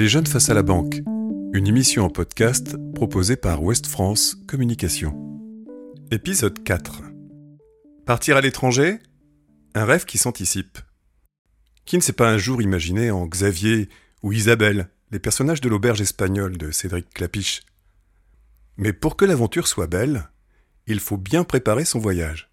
Les jeunes face à la banque, une émission en podcast proposée par Ouest France Communication. Épisode 4. Partir à l'étranger? Un rêve qui s'anticipe. Qui ne s'est pas un jour imaginé en Xavier ou Isabelle, les personnages de l'auberge espagnole de Cédric Clapiche Mais pour que l'aventure soit belle, il faut bien préparer son voyage.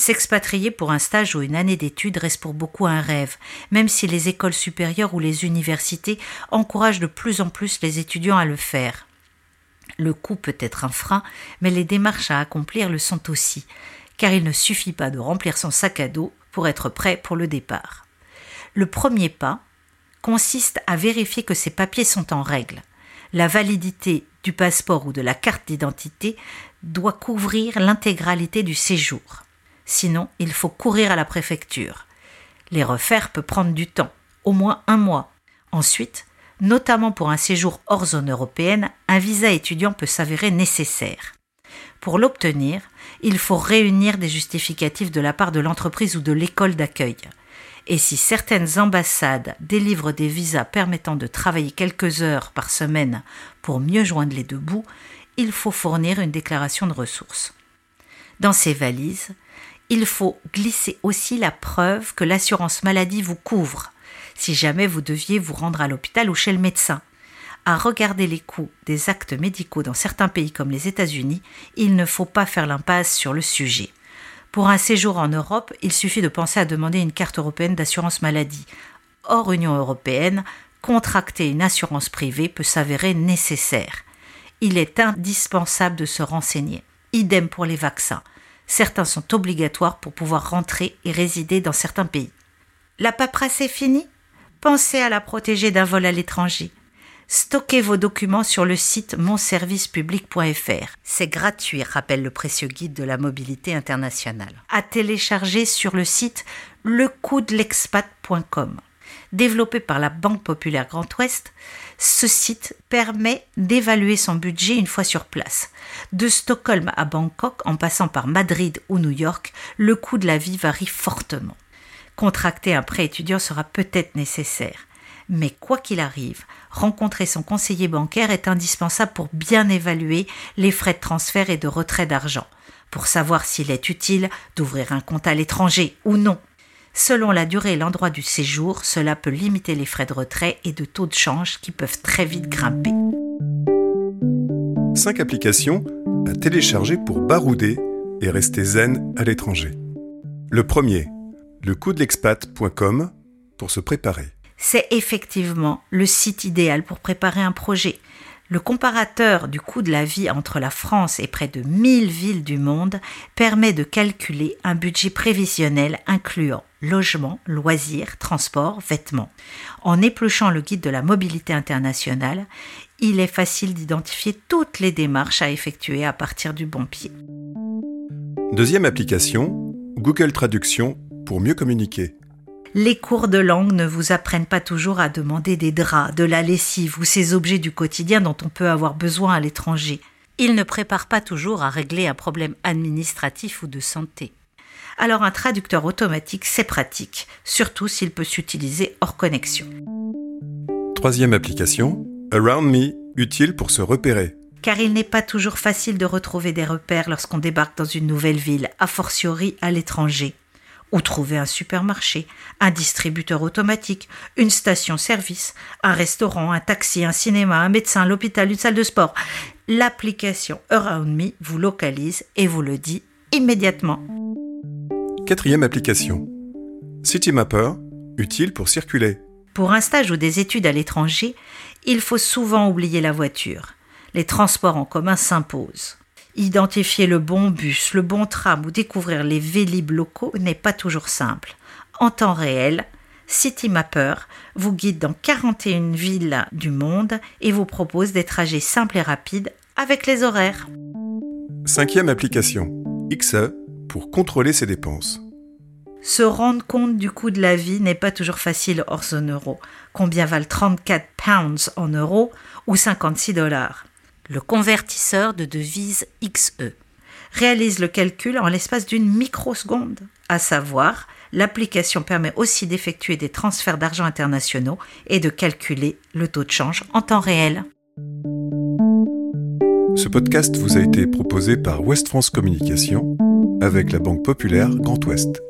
S'expatrier pour un stage ou une année d'études reste pour beaucoup un rêve, même si les écoles supérieures ou les universités encouragent de plus en plus les étudiants à le faire. Le coût peut être un frein, mais les démarches à accomplir le sont aussi, car il ne suffit pas de remplir son sac à dos pour être prêt pour le départ. Le premier pas consiste à vérifier que ces papiers sont en règle. La validité du passeport ou de la carte d'identité doit couvrir l'intégralité du séjour. Sinon, il faut courir à la préfecture. Les refaire peut prendre du temps, au moins un mois. Ensuite, notamment pour un séjour hors zone européenne, un visa étudiant peut s'avérer nécessaire. Pour l'obtenir, il faut réunir des justificatifs de la part de l'entreprise ou de l'école d'accueil. Et si certaines ambassades délivrent des visas permettant de travailler quelques heures par semaine pour mieux joindre les deux bouts, il faut fournir une déclaration de ressources. Dans ces valises, il faut glisser aussi la preuve que l'assurance maladie vous couvre, si jamais vous deviez vous rendre à l'hôpital ou chez le médecin. À regarder les coûts des actes médicaux dans certains pays comme les États-Unis, il ne faut pas faire l'impasse sur le sujet. Pour un séjour en Europe, il suffit de penser à demander une carte européenne d'assurance maladie. Hors Union européenne, contracter une assurance privée peut s'avérer nécessaire. Il est indispensable de se renseigner. Idem pour les vaccins. Certains sont obligatoires pour pouvoir rentrer et résider dans certains pays. La paperasse est finie? Pensez à la protéger d'un vol à l'étranger. Stockez vos documents sur le site monservicepublic.fr. C'est gratuit, rappelle le précieux guide de la mobilité internationale. À télécharger sur le site lecoûtlexpat.com. Développé par la Banque Populaire Grand Ouest, ce site permet d'évaluer son budget une fois sur place. De Stockholm à Bangkok, en passant par Madrid ou New York, le coût de la vie varie fortement. Contracter un prêt étudiant sera peut-être nécessaire. Mais quoi qu'il arrive, rencontrer son conseiller bancaire est indispensable pour bien évaluer les frais de transfert et de retrait d'argent, pour savoir s'il est utile d'ouvrir un compte à l'étranger ou non. Selon la durée et l'endroit du séjour, cela peut limiter les frais de retrait et de taux de change qui peuvent très vite grimper. 5 applications à télécharger pour barouder et rester zen à l'étranger. Le premier, le coût de l'expat.com pour se préparer c'est effectivement le site idéal pour préparer un projet. Le comparateur du coût de la vie entre la France et près de 1000 villes du monde permet de calculer un budget prévisionnel incluant logement, loisirs, transport, vêtements. En épluchant le guide de la mobilité internationale, il est facile d'identifier toutes les démarches à effectuer à partir du bon pied. Deuxième application, Google Traduction pour mieux communiquer. Les cours de langue ne vous apprennent pas toujours à demander des draps, de la lessive ou ces objets du quotidien dont on peut avoir besoin à l'étranger. Ils ne préparent pas toujours à régler un problème administratif ou de santé. Alors un traducteur automatique, c'est pratique, surtout s'il peut s'utiliser hors connexion. Troisième application, Around Me, utile pour se repérer. Car il n'est pas toujours facile de retrouver des repères lorsqu'on débarque dans une nouvelle ville, a fortiori à l'étranger ou trouver un supermarché, un distributeur automatique, une station-service, un restaurant, un taxi, un cinéma, un médecin, l'hôpital, une salle de sport. L'application Around Me vous localise et vous le dit immédiatement. Quatrième application. CityMapper, utile pour circuler. Pour un stage ou des études à l'étranger, il faut souvent oublier la voiture. Les transports en commun s'imposent. Identifier le bon bus, le bon tram ou découvrir les vélib locaux n'est pas toujours simple. En temps réel, CityMapper vous guide dans 41 villes du monde et vous propose des trajets simples et rapides avec les horaires. Cinquième application, XE, pour contrôler ses dépenses. Se rendre compte du coût de la vie n'est pas toujours facile hors zone euro. Combien valent 34 pounds en euros ou 56 dollars? Le convertisseur de devises XE réalise le calcul en l'espace d'une microseconde, à savoir L'application permet aussi d'effectuer des transferts d'argent internationaux et de calculer le taux de change en temps réel. Ce podcast vous a été proposé par West France Communication avec la Banque Populaire Grand Ouest.